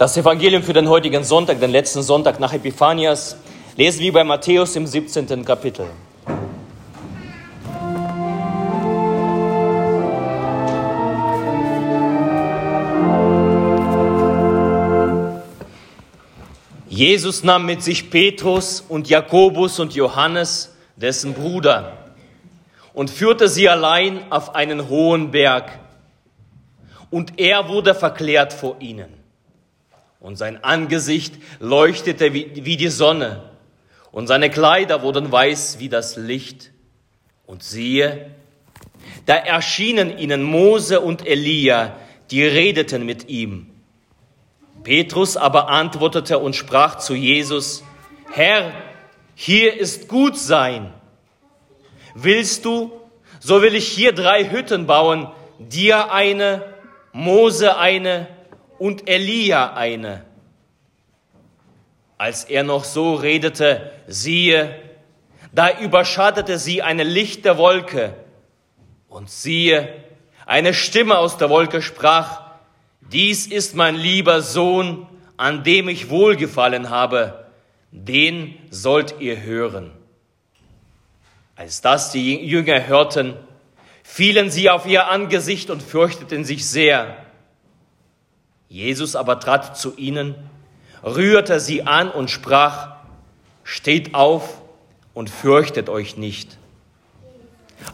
Das Evangelium für den heutigen Sonntag, den letzten Sonntag nach Epiphanias, lesen wir bei Matthäus im 17. Kapitel. Jesus nahm mit sich Petrus und Jakobus und Johannes, dessen Bruder, und führte sie allein auf einen hohen Berg. Und er wurde verklärt vor ihnen und sein Angesicht leuchtete wie, wie die Sonne und seine Kleider wurden weiß wie das Licht. Und siehe, da erschienen ihnen Mose und Elia, die redeten mit ihm. Petrus aber antwortete und sprach zu Jesus, Herr, hier ist gut sein. Willst du, so will ich hier drei Hütten bauen, dir eine, Mose eine und Elia eine. Als er noch so redete, siehe, da überschattete sie eine lichte Wolke. Und siehe, eine Stimme aus der Wolke sprach, dies ist mein lieber Sohn, an dem ich wohlgefallen habe, den sollt ihr hören. Als das die Jünger hörten, fielen sie auf ihr Angesicht und fürchteten sich sehr. Jesus aber trat zu ihnen, rührte sie an und sprach, steht auf und fürchtet euch nicht.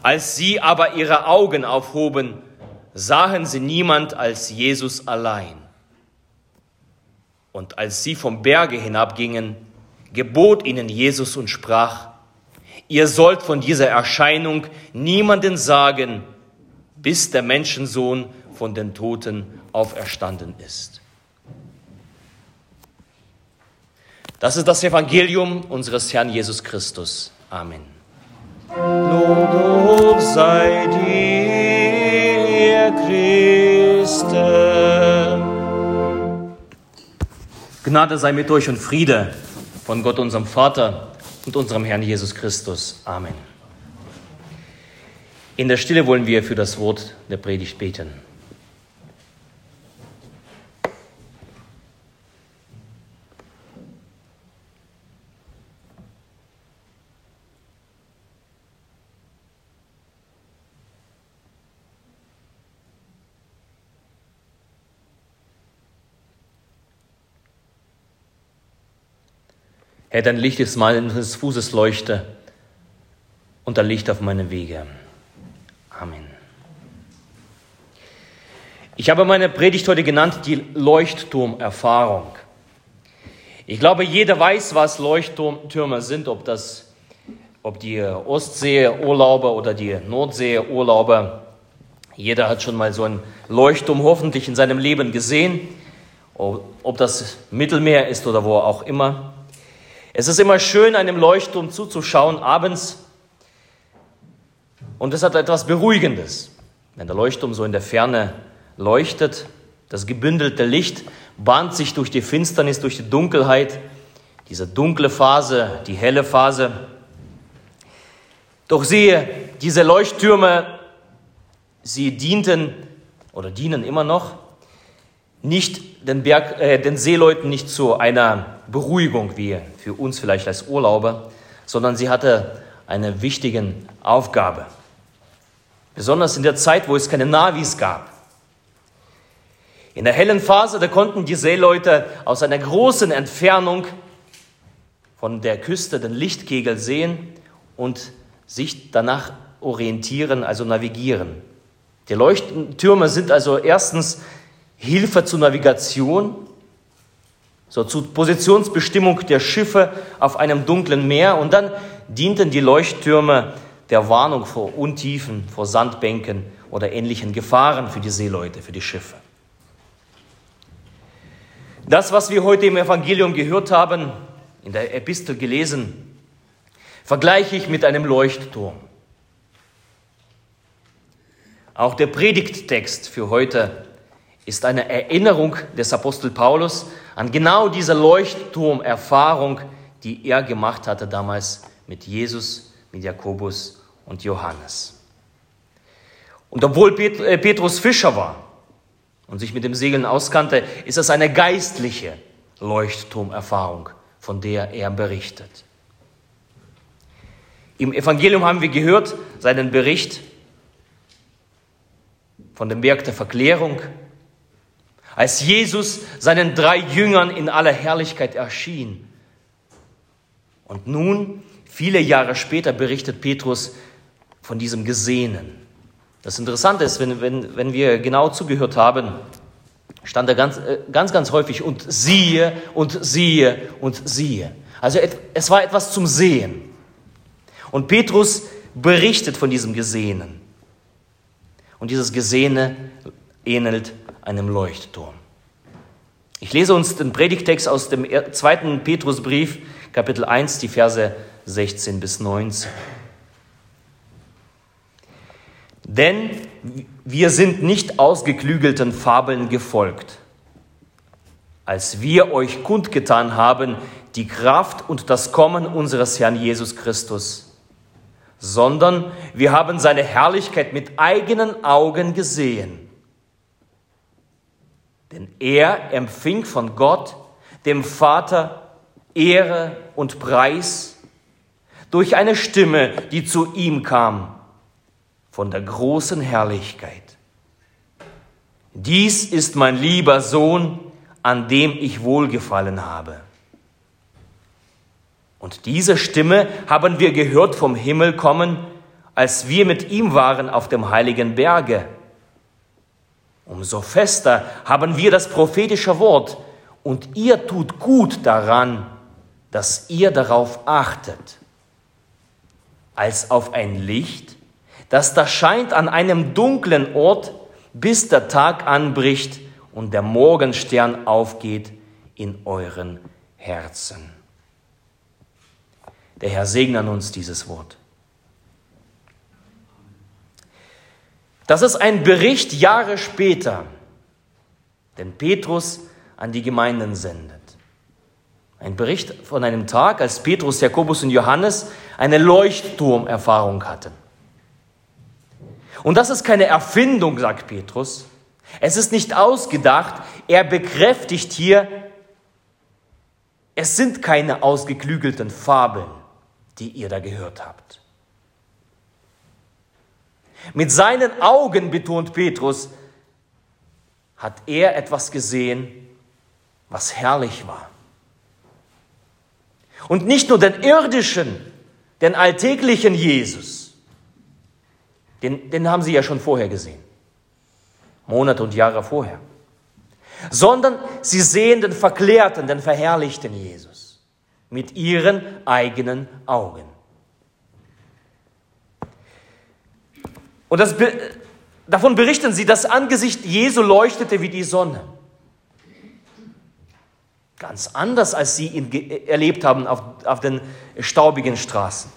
Als sie aber ihre Augen aufhoben, sahen sie niemand als Jesus allein. Und als sie vom Berge hinabgingen, gebot ihnen Jesus und sprach, ihr sollt von dieser Erscheinung niemanden sagen, bis der Menschensohn von den Toten auferstanden ist. Das ist das Evangelium unseres Herrn Jesus Christus. Amen. Lob sei dir, Christe. Gnade sei mit euch und Friede von Gott, unserem Vater und unserem Herrn Jesus Christus. Amen. In der Stille wollen wir für das Wort der Predigt beten. Herr, dein Licht ist meines Fußes Leuchte und dein Licht auf meine Wege. Amen. Ich habe meine Predigt heute genannt, die Leuchtturmerfahrung. Ich glaube, jeder weiß, was Leuchttürme sind, ob das, ob die Ostsee-Urlauber oder die Nordsee-Urlauber. Jeder hat schon mal so einen Leuchtturm hoffentlich in seinem Leben gesehen, ob das Mittelmeer ist oder wo auch immer. Es ist immer schön, einem Leuchtturm zuzuschauen abends. Und es hat etwas Beruhigendes, wenn der Leuchtturm so in der Ferne leuchtet. Das gebündelte Licht bahnt sich durch die Finsternis, durch die Dunkelheit, diese dunkle Phase, die helle Phase. Doch siehe, diese Leuchttürme, sie dienten oder dienen immer noch nicht den, Berg, äh, den Seeleuten nicht zu einer Beruhigung wie für uns vielleicht als Urlauber, sondern sie hatte eine wichtige Aufgabe. Besonders in der Zeit, wo es keine Navis gab. In der hellen Phase, da konnten die Seeleute aus einer großen Entfernung von der Küste den Lichtkegel sehen und sich danach orientieren, also navigieren. Die Leuchttürme sind also erstens Hilfe zur Navigation so zur Positionsbestimmung der Schiffe auf einem dunklen Meer und dann dienten die Leuchttürme der Warnung vor Untiefen, vor Sandbänken oder ähnlichen Gefahren für die Seeleute, für die Schiffe. Das, was wir heute im Evangelium gehört haben, in der Epistel gelesen, vergleiche ich mit einem Leuchtturm. Auch der Predigttext für heute ist eine Erinnerung des Apostel Paulus an genau diese Leuchtturmerfahrung, die er gemacht hatte damals mit Jesus, mit Jakobus und Johannes. Und obwohl äh, Petrus Fischer war und sich mit dem Segeln auskannte, ist es eine geistliche Leuchtturmerfahrung, von der er berichtet. Im Evangelium haben wir gehört seinen Bericht von dem Berg der Verklärung, als Jesus seinen drei Jüngern in aller Herrlichkeit erschien. Und nun, viele Jahre später, berichtet Petrus von diesem Gesehenen. Das Interessante ist, wenn, wenn, wenn wir genau zugehört haben, stand da ganz, äh, ganz, ganz häufig und siehe und siehe und siehe. Also es war etwas zum Sehen. Und Petrus berichtet von diesem Gesehenen. Und dieses Gesehene ähnelt einem Leuchtturm. Ich lese uns den Predigtext aus dem zweiten Petrusbrief, Kapitel 1, die Verse 16 bis 19. Denn wir sind nicht ausgeklügelten Fabeln gefolgt, als wir euch kundgetan haben die Kraft und das Kommen unseres Herrn Jesus Christus, sondern wir haben seine Herrlichkeit mit eigenen Augen gesehen. Denn er empfing von Gott, dem Vater, Ehre und Preis durch eine Stimme, die zu ihm kam von der großen Herrlichkeit. Dies ist mein lieber Sohn, an dem ich wohlgefallen habe. Und diese Stimme haben wir gehört vom Himmel kommen, als wir mit ihm waren auf dem heiligen Berge. Umso fester haben wir das prophetische Wort, und ihr tut gut daran, dass ihr darauf achtet, als auf ein Licht, das scheint an einem dunklen Ort, bis der Tag anbricht und der Morgenstern aufgeht in euren Herzen. Der Herr segne an uns dieses Wort. Das ist ein Bericht Jahre später, den Petrus an die Gemeinden sendet. Ein Bericht von einem Tag, als Petrus, Jakobus und Johannes eine Leuchtturmerfahrung hatten. Und das ist keine Erfindung, sagt Petrus. Es ist nicht ausgedacht. Er bekräftigt hier, es sind keine ausgeklügelten Fabeln, die ihr da gehört habt. Mit seinen Augen, betont Petrus, hat er etwas gesehen, was herrlich war. Und nicht nur den irdischen, den alltäglichen Jesus, den, den haben sie ja schon vorher gesehen. Monate und Jahre vorher. Sondern sie sehen den verklärten, den verherrlichten Jesus mit ihren eigenen Augen. Und das, davon berichten sie, das Angesicht Jesu leuchtete wie die Sonne. Ganz anders, als sie ihn erlebt haben auf, auf den staubigen Straßen.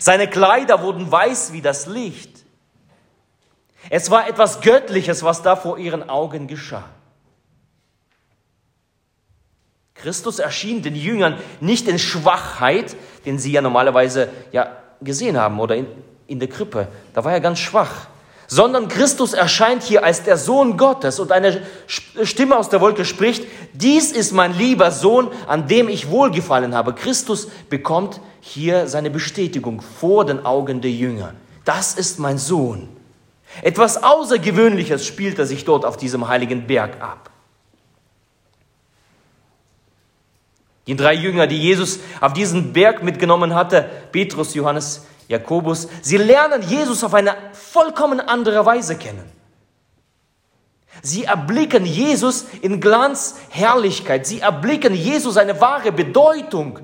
Seine Kleider wurden weiß wie das Licht. Es war etwas Göttliches, was da vor ihren Augen geschah. Christus erschien den Jüngern nicht in Schwachheit, den sie ja normalerweise ja gesehen haben oder in, in der Krippe. Da war er ganz schwach. Sondern Christus erscheint hier als der Sohn Gottes und eine Stimme aus der Wolke spricht, dies ist mein lieber Sohn, an dem ich wohlgefallen habe. Christus bekommt hier seine Bestätigung vor den Augen der Jünger. Das ist mein Sohn. Etwas Außergewöhnliches spielt er sich dort auf diesem heiligen Berg ab. Die drei Jünger, die Jesus auf diesen Berg mitgenommen hatte, Petrus, Johannes, Jakobus, sie lernen Jesus auf eine vollkommen andere Weise kennen. Sie erblicken Jesus in Glanz, Herrlichkeit. Sie erblicken Jesus seine wahre Bedeutung.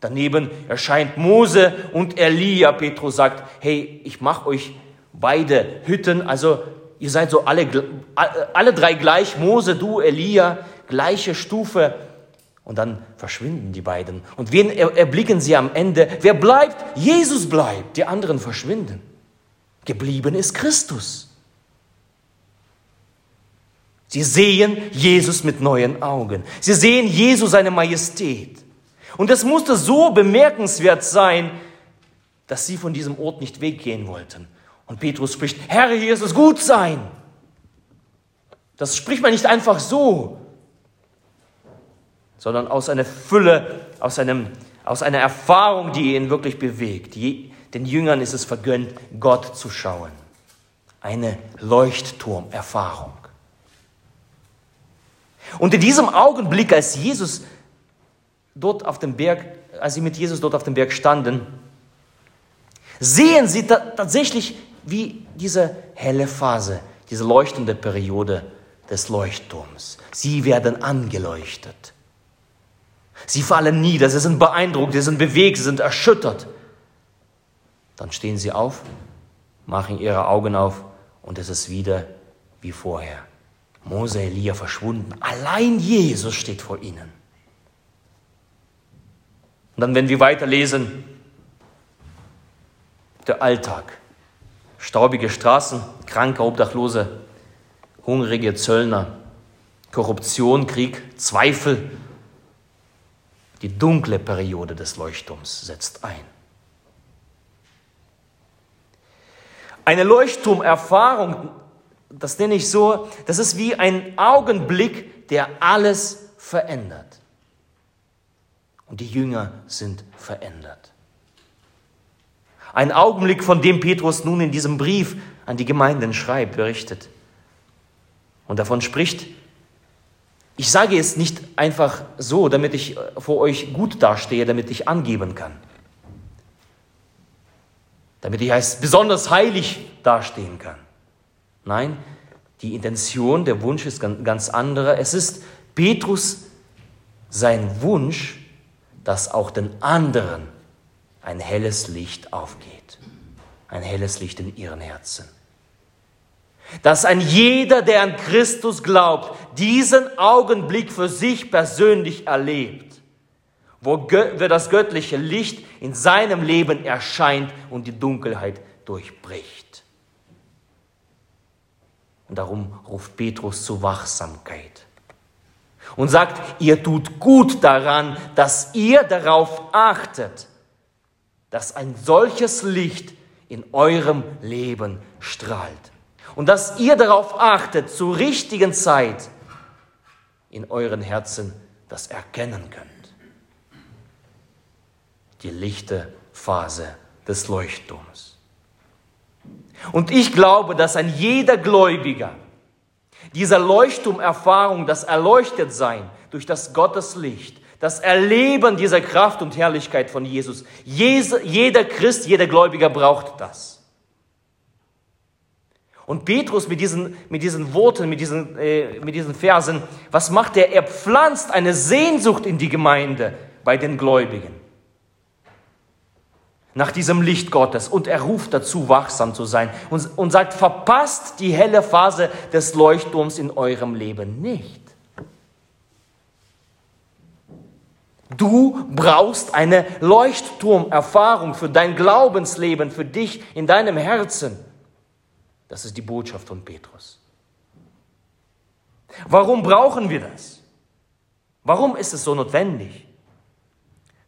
Daneben erscheint Mose und Elia. Petrus sagt, hey, ich mache euch beide Hütten, also ihr seid so alle, alle drei gleich, Mose, du, Elia, gleiche Stufe. Und dann verschwinden die beiden. Und wen erblicken sie am Ende? Wer bleibt? Jesus bleibt. Die anderen verschwinden. Geblieben ist Christus. Sie sehen Jesus mit neuen Augen. Sie sehen Jesus seine Majestät. Und es musste so bemerkenswert sein, dass sie von diesem Ort nicht weggehen wollten. Und Petrus spricht, Herr, hier ist es gut sein. Das spricht man nicht einfach so, sondern aus einer Fülle, aus, einem, aus einer Erfahrung, die ihn wirklich bewegt. Die, den Jüngern ist es vergönnt, Gott zu schauen. Eine Leuchtturmerfahrung. Und in diesem Augenblick, als Jesus dort auf dem Berg, als sie mit Jesus dort auf dem Berg standen, sehen sie tatsächlich, wie diese helle Phase, diese leuchtende Periode des Leuchtturms. Sie werden angeleuchtet. Sie fallen nieder, sie sind beeindruckt, sie sind bewegt, sie sind erschüttert. Dann stehen sie auf, machen ihre Augen auf und es ist wieder wie vorher. Mose, Elia verschwunden. Allein Jesus steht vor ihnen. Und dann, wenn wir weiterlesen, der Alltag. Staubige Straßen, kranke Obdachlose, hungrige Zöllner, Korruption, Krieg, Zweifel. Die dunkle Periode des Leuchtturms setzt ein. Eine Leuchtturmerfahrung, das nenne ich so, das ist wie ein Augenblick, der alles verändert. Und die Jünger sind verändert. Ein Augenblick, von dem Petrus nun in diesem Brief an die Gemeinden schreibt, berichtet. Und davon spricht, ich sage es nicht einfach so, damit ich vor euch gut dastehe, damit ich angeben kann. Damit ich als besonders heilig dastehen kann. Nein, die Intention, der Wunsch ist ganz anderer. Es ist Petrus sein Wunsch, dass auch den anderen ein helles Licht aufgeht. Ein helles Licht in ihren Herzen. Dass ein jeder, der an Christus glaubt, diesen Augenblick für sich persönlich erlebt, wo das göttliche Licht in seinem Leben erscheint und die Dunkelheit durchbricht. Und darum ruft Petrus zur Wachsamkeit und sagt, ihr tut gut daran, dass ihr darauf achtet, dass ein solches Licht in eurem Leben strahlt und dass ihr darauf achtet, zur richtigen Zeit in euren Herzen das erkennen könnt. Die lichte Phase des Leuchtturms. Und ich glaube, dass ein jeder Gläubiger dieser Leuchtturmerfahrung, das Erleuchtetsein durch das Gotteslicht, das Erleben dieser Kraft und Herrlichkeit von Jesus, jeder Christ, jeder Gläubiger braucht das. Und Petrus mit diesen, mit diesen Worten, mit diesen, äh, mit diesen Versen, was macht er? Er pflanzt eine Sehnsucht in die Gemeinde bei den Gläubigen. Nach diesem Licht Gottes. Und er ruft dazu, wachsam zu sein. Und, und sagt, verpasst die helle Phase des Leuchtturms in eurem Leben nicht. Du brauchst eine Leuchtturmerfahrung für dein Glaubensleben, für dich in deinem Herzen. Das ist die Botschaft von Petrus. Warum brauchen wir das? Warum ist es so notwendig?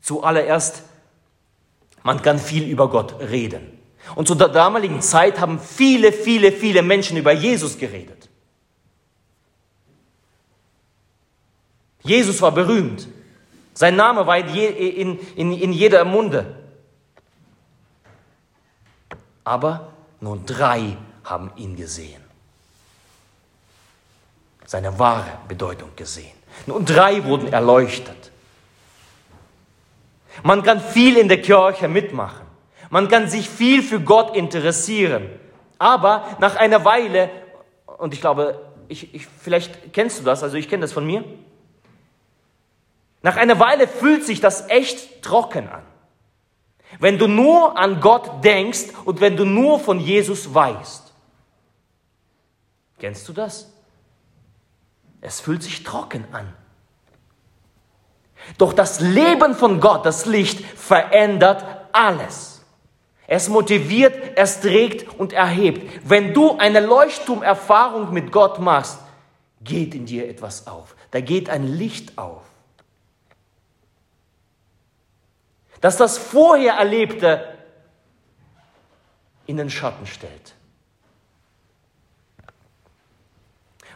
Zuallererst, man kann viel über Gott reden. Und zu der damaligen Zeit haben viele, viele, viele Menschen über Jesus geredet. Jesus war berühmt. Sein Name war in, in, in, jeder Munde. Aber nur drei haben ihn gesehen. Seine wahre Bedeutung gesehen. Und drei wurden erleuchtet. Man kann viel in der Kirche mitmachen. Man kann sich viel für Gott interessieren. Aber nach einer Weile, und ich glaube, ich, ich, vielleicht kennst du das, also ich kenne das von mir, nach einer Weile fühlt sich das echt trocken an. Wenn du nur an Gott denkst und wenn du nur von Jesus weißt. Kennst du das? Es fühlt sich trocken an. Doch das Leben von Gott, das Licht, verändert alles. Es motiviert, es trägt und erhebt. Wenn du eine Leuchtturmerfahrung mit Gott machst, geht in dir etwas auf. Da geht ein Licht auf. Dass das vorher Erlebte in den Schatten stellt.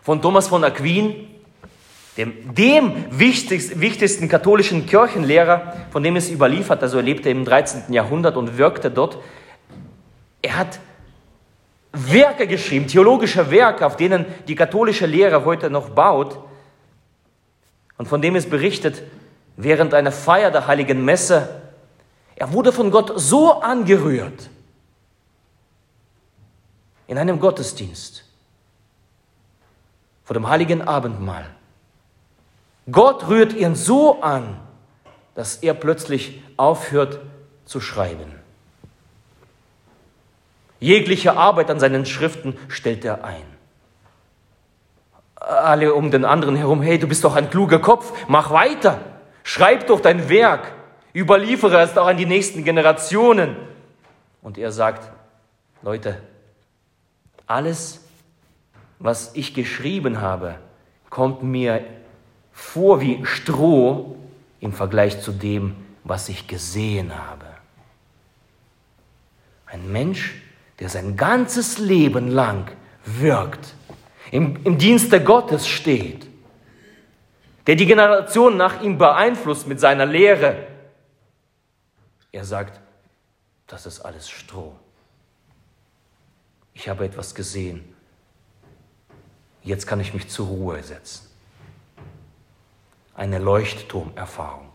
Von Thomas von Aquin, dem, dem wichtigsten, wichtigsten katholischen Kirchenlehrer, von dem es überliefert, also er lebte im 13. Jahrhundert und wirkte dort. Er hat Werke geschrieben, theologische Werke, auf denen die katholische Lehre heute noch baut und von dem es berichtet, während einer Feier der heiligen Messe, er wurde von Gott so angerührt in einem Gottesdienst vor dem heiligen Abendmahl. Gott rührt ihn so an, dass er plötzlich aufhört zu schreiben. Jegliche Arbeit an seinen Schriften stellt er ein. Alle um den anderen herum, hey, du bist doch ein kluger Kopf, mach weiter, schreib doch dein Werk, überliefere es auch an die nächsten Generationen. Und er sagt, Leute, alles, was ich geschrieben habe, kommt mir vor wie Stroh im Vergleich zu dem, was ich gesehen habe. Ein Mensch, der sein ganzes Leben lang wirkt, im, im Dienste Gottes steht, der die Generation nach ihm beeinflusst mit seiner Lehre. Er sagt, das ist alles Stroh. Ich habe etwas gesehen. Jetzt kann ich mich zur Ruhe setzen. Eine Leuchtturmerfahrung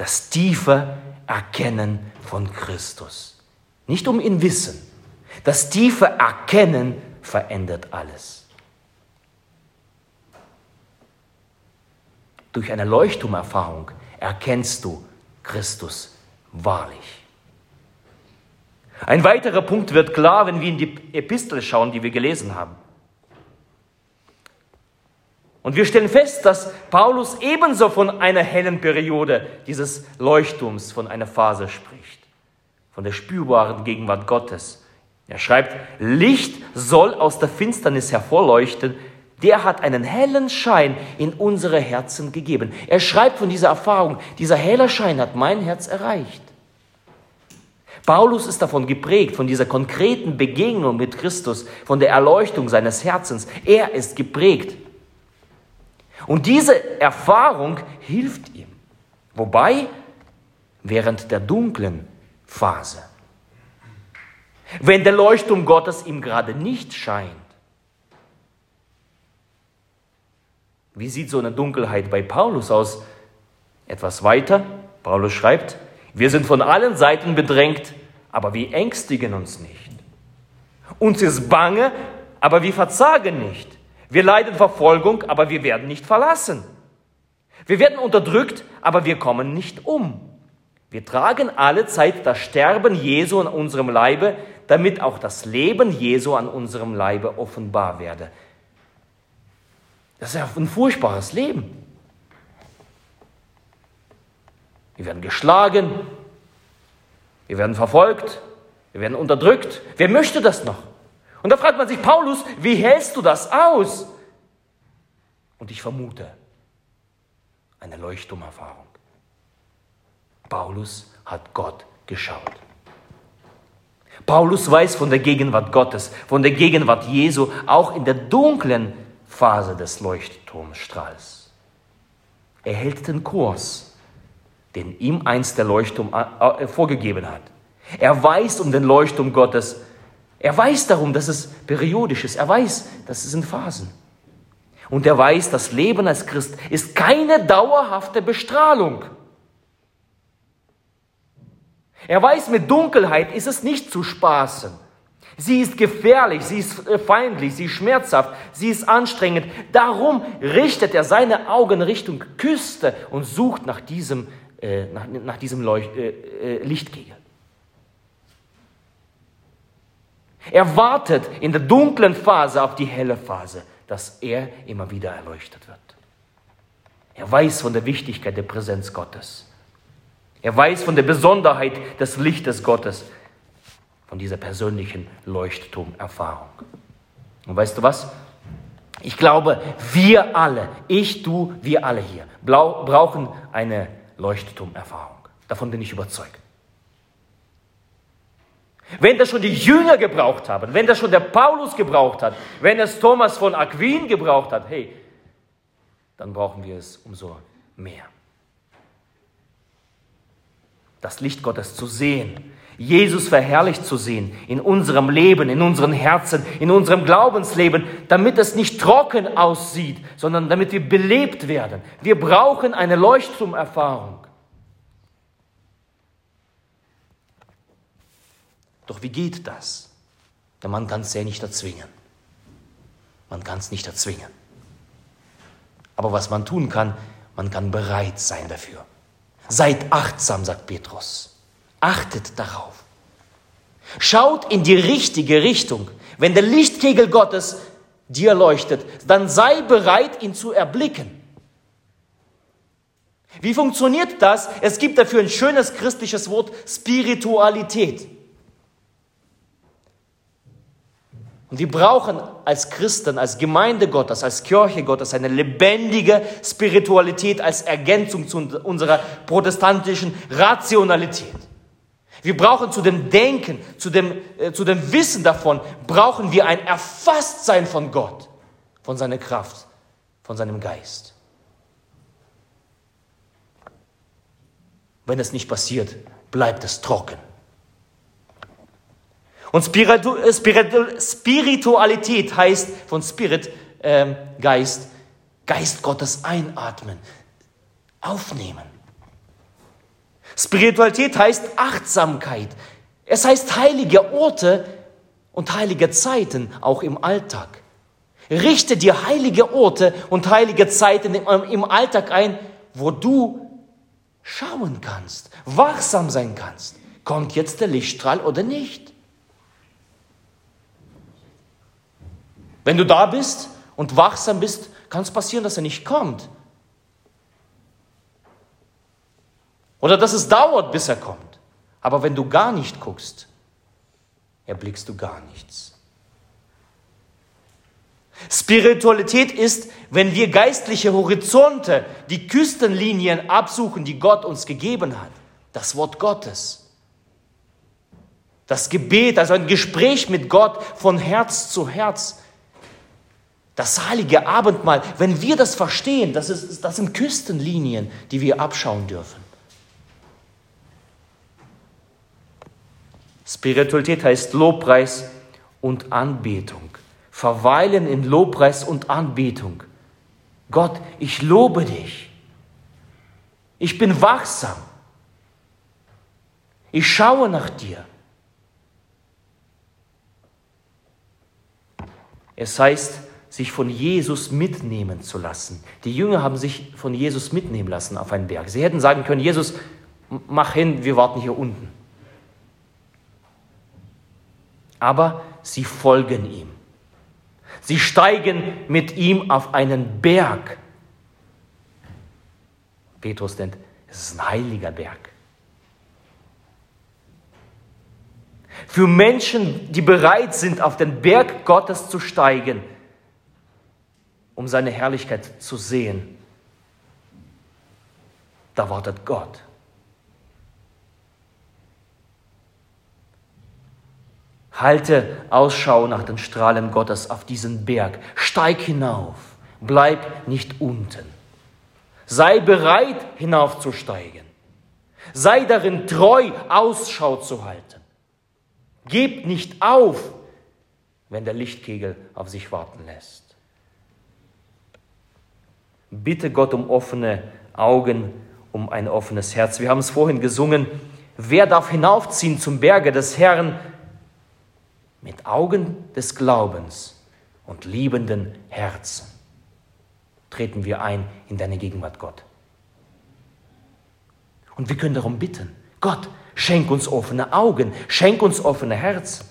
das tiefe Erkennen von Christus. Nicht um ihn wissen. Das tiefe Erkennen verändert alles. Durch eine Leuchtturmerfahrung erkennst du Christus wahrlich. Ein weiterer Punkt wird klar, wenn wir in die Epistel schauen, die wir gelesen haben. Und wir stellen fest, dass Paulus ebenso von einer hellen Periode dieses Leuchtturms, von einer Phase spricht, von der spürbaren Gegenwart Gottes. Er schreibt, Licht soll aus der Finsternis hervorleuchten, der hat einen hellen Schein in unsere Herzen gegeben. Er schreibt von dieser Erfahrung, dieser helle Schein hat mein Herz erreicht. Paulus ist davon geprägt, von dieser konkreten Begegnung mit Christus, von der Erleuchtung seines Herzens. Er ist geprägt und diese Erfahrung hilft ihm. Wobei während der dunklen Phase, wenn der Leuchtturm Gottes ihm gerade nicht scheint. Wie sieht so eine Dunkelheit bei Paulus aus? Etwas weiter, Paulus schreibt, wir sind von allen Seiten bedrängt, aber wir ängstigen uns nicht. Uns ist bange, aber wir verzagen nicht. Wir leiden Verfolgung, aber wir werden nicht verlassen. Wir werden unterdrückt, aber wir kommen nicht um. Wir tragen alle Zeit das Sterben Jesu an unserem Leibe, damit auch das Leben Jesu an unserem Leibe offenbar werde. Das ist ja ein furchtbares Leben. Wir werden geschlagen, wir werden verfolgt, wir werden unterdrückt. Wer möchte das noch? Und da fragt man sich, Paulus, wie hältst du das aus? Und ich vermute, eine Leuchtturmerfahrung. Paulus hat Gott geschaut. Paulus weiß von der Gegenwart Gottes, von der Gegenwart Jesu, auch in der dunklen Phase des Leuchtturmstrahls. Er hält den Kurs, den ihm einst der Leuchtturm äh, äh, vorgegeben hat. Er weiß um den Leuchtturm Gottes, er weiß darum, dass es periodisch ist. Er weiß, das sind Phasen. Und er weiß, das Leben als Christ ist keine dauerhafte Bestrahlung. Er weiß, mit Dunkelheit ist es nicht zu spaßen. Sie ist gefährlich, sie ist äh, feindlich, sie ist schmerzhaft, sie ist anstrengend. Darum richtet er seine Augen Richtung Küste und sucht nach diesem, äh, nach, nach diesem Leucht, äh, äh Lichtkegel. Er wartet in der dunklen Phase auf die helle Phase, dass er immer wieder erleuchtet wird. Er weiß von der Wichtigkeit der Präsenz Gottes. Er weiß von der Besonderheit des Lichtes Gottes, von dieser persönlichen Leuchtturmerfahrung. Und weißt du was? Ich glaube, wir alle, ich, du, wir alle hier, brauchen eine Leuchtturmerfahrung. Davon bin ich überzeugt. Wenn das schon die Jünger gebraucht haben, wenn das schon der Paulus gebraucht hat, wenn es Thomas von Aquin gebraucht hat, hey, dann brauchen wir es umso mehr. Das Licht Gottes zu sehen, Jesus verherrlicht zu sehen in unserem Leben, in unseren Herzen, in unserem Glaubensleben, damit es nicht trocken aussieht, sondern damit wir belebt werden. Wir brauchen eine Leuchtturmerfahrung. Doch wie geht das? Der Mann kann es ja nicht erzwingen. Man kann es nicht erzwingen. Aber was man tun kann, man kann bereit sein dafür. Seid achtsam, sagt Petrus. Achtet darauf. Schaut in die richtige Richtung. Wenn der Lichtkegel Gottes dir leuchtet, dann sei bereit, ihn zu erblicken. Wie funktioniert das? Es gibt dafür ein schönes christliches Wort Spiritualität. Und wir brauchen als Christen, als Gemeinde Gottes, als Kirche Gottes eine lebendige Spiritualität als Ergänzung zu unserer protestantischen Rationalität. Wir brauchen zu dem Denken, zu dem, äh, zu dem Wissen davon, brauchen wir ein Erfasstsein von Gott, von seiner Kraft, von seinem Geist. Wenn es nicht passiert, bleibt es trocken. Und Spiritu Spiritu Spiritualität heißt von Spirit, äh, Geist, Geist Gottes einatmen, aufnehmen. Spiritualität heißt Achtsamkeit. Es heißt heilige Orte und heilige Zeiten, auch im Alltag. Richte dir heilige Orte und heilige Zeiten im Alltag ein, wo du schauen kannst, wachsam sein kannst. Kommt jetzt der Lichtstrahl oder nicht? Wenn du da bist und wachsam bist, kann es passieren, dass er nicht kommt. Oder dass es dauert, bis er kommt. Aber wenn du gar nicht guckst, erblickst du gar nichts. Spiritualität ist, wenn wir geistliche Horizonte, die Küstenlinien absuchen, die Gott uns gegeben hat. Das Wort Gottes. Das Gebet, also ein Gespräch mit Gott von Herz zu Herz. Das heilige Abendmahl, wenn wir das verstehen, das, ist, das sind Küstenlinien, die wir abschauen dürfen. Spiritualität heißt Lobpreis und Anbetung. Verweilen in Lobpreis und Anbetung. Gott, ich lobe dich. Ich bin wachsam. Ich schaue nach dir. Es heißt, sich von Jesus mitnehmen zu lassen. Die Jünger haben sich von Jesus mitnehmen lassen auf einen Berg. Sie hätten sagen können, Jesus, mach hin, wir warten hier unten aber sie folgen ihm. Sie steigen mit ihm auf einen Berg. Petrus nennt, es ist ein heiliger Berg. Für Menschen, die bereit sind, auf den Berg Gottes zu steigen, um seine Herrlichkeit zu sehen, da wartet Gott. Halte Ausschau nach den Strahlen Gottes auf diesen Berg. Steig hinauf. Bleib nicht unten. Sei bereit, hinaufzusteigen. Sei darin treu, Ausschau zu halten. Gib nicht auf, wenn der Lichtkegel auf sich warten lässt. Bitte Gott um offene Augen, um ein offenes Herz. Wir haben es vorhin gesungen. Wer darf hinaufziehen zum Berge des Herrn? Mit Augen des Glaubens und liebenden Herzen treten wir ein in deine Gegenwart, Gott. Und wir können darum bitten, Gott, schenk uns offene Augen, schenk uns offene Herzen.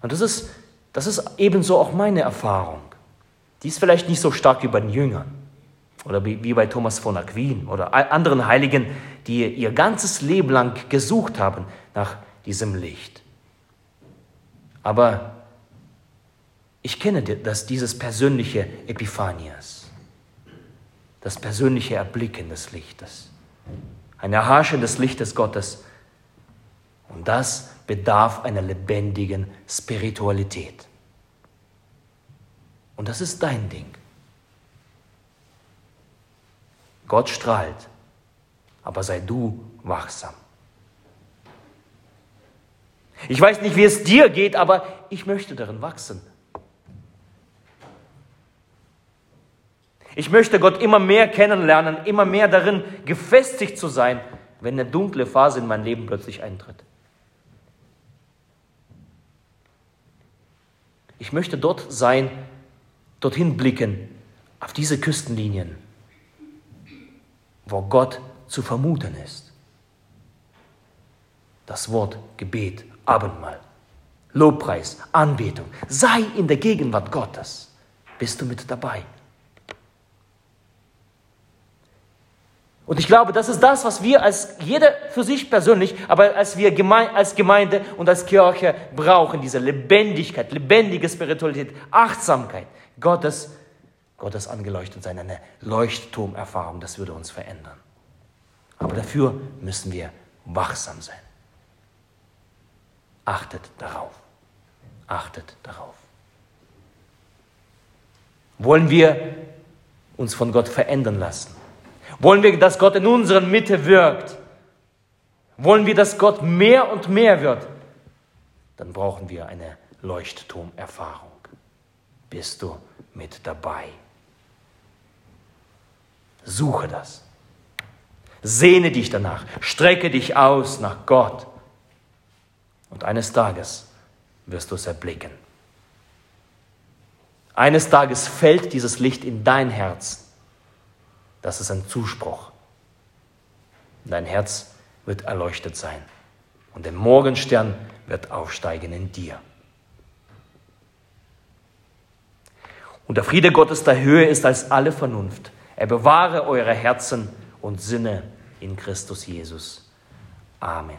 Und das ist, das ist ebenso auch meine Erfahrung. Die ist vielleicht nicht so stark wie bei den Jüngern oder wie bei Thomas von Aquin oder anderen Heiligen, die ihr ganzes Leben lang gesucht haben nach diesem Licht. Aber ich kenne das, dieses persönliche Epiphanias, das persönliche Erblicken des Lichtes. ein Erhaschen des Lichtes Gottes. Und das bedarf einer lebendigen Spiritualität. Und das ist dein Ding. Gott strahlt, aber sei du wachsam. Ich weiß nicht, wie es dir geht, aber ich möchte darin wachsen. Ich möchte Gott immer mehr kennenlernen, immer mehr darin gefestigt zu sein, wenn eine dunkle Phase in mein Leben plötzlich eintritt. Ich möchte dort sein, dorthin blicken, auf diese Küstenlinien, wo Gott zu vermuten ist. Das Wort Gebet, Abendmahl, Lobpreis, Anbetung. Sei in der Gegenwart Gottes. Bist du mit dabei? Und ich glaube, das ist das, was wir als jeder für sich persönlich, aber als wir Geme als Gemeinde und als Kirche brauchen, diese Lebendigkeit, lebendige Spiritualität, Achtsamkeit, Gottes, Gottes angeleuchtet sein, eine Leuchtturmerfahrung, das würde uns verändern. Aber dafür müssen wir wachsam sein. Achtet darauf. Achtet darauf. Wollen wir uns von Gott verändern lassen? Wollen wir, dass Gott in unserer Mitte wirkt? Wollen wir, dass Gott mehr und mehr wird? Dann brauchen wir eine Leuchtturmerfahrung. Bist du mit dabei? Suche das. Sehne dich danach. Strecke dich aus nach Gott. Und eines Tages wirst du es erblicken. Eines Tages fällt dieses Licht in dein Herz das ist ein Zuspruch. Dein Herz wird erleuchtet sein und der Morgenstern wird aufsteigen in dir. Und der Friede Gottes der Höhe ist als alle Vernunft. Er bewahre eure Herzen und Sinne in Christus Jesus. Amen.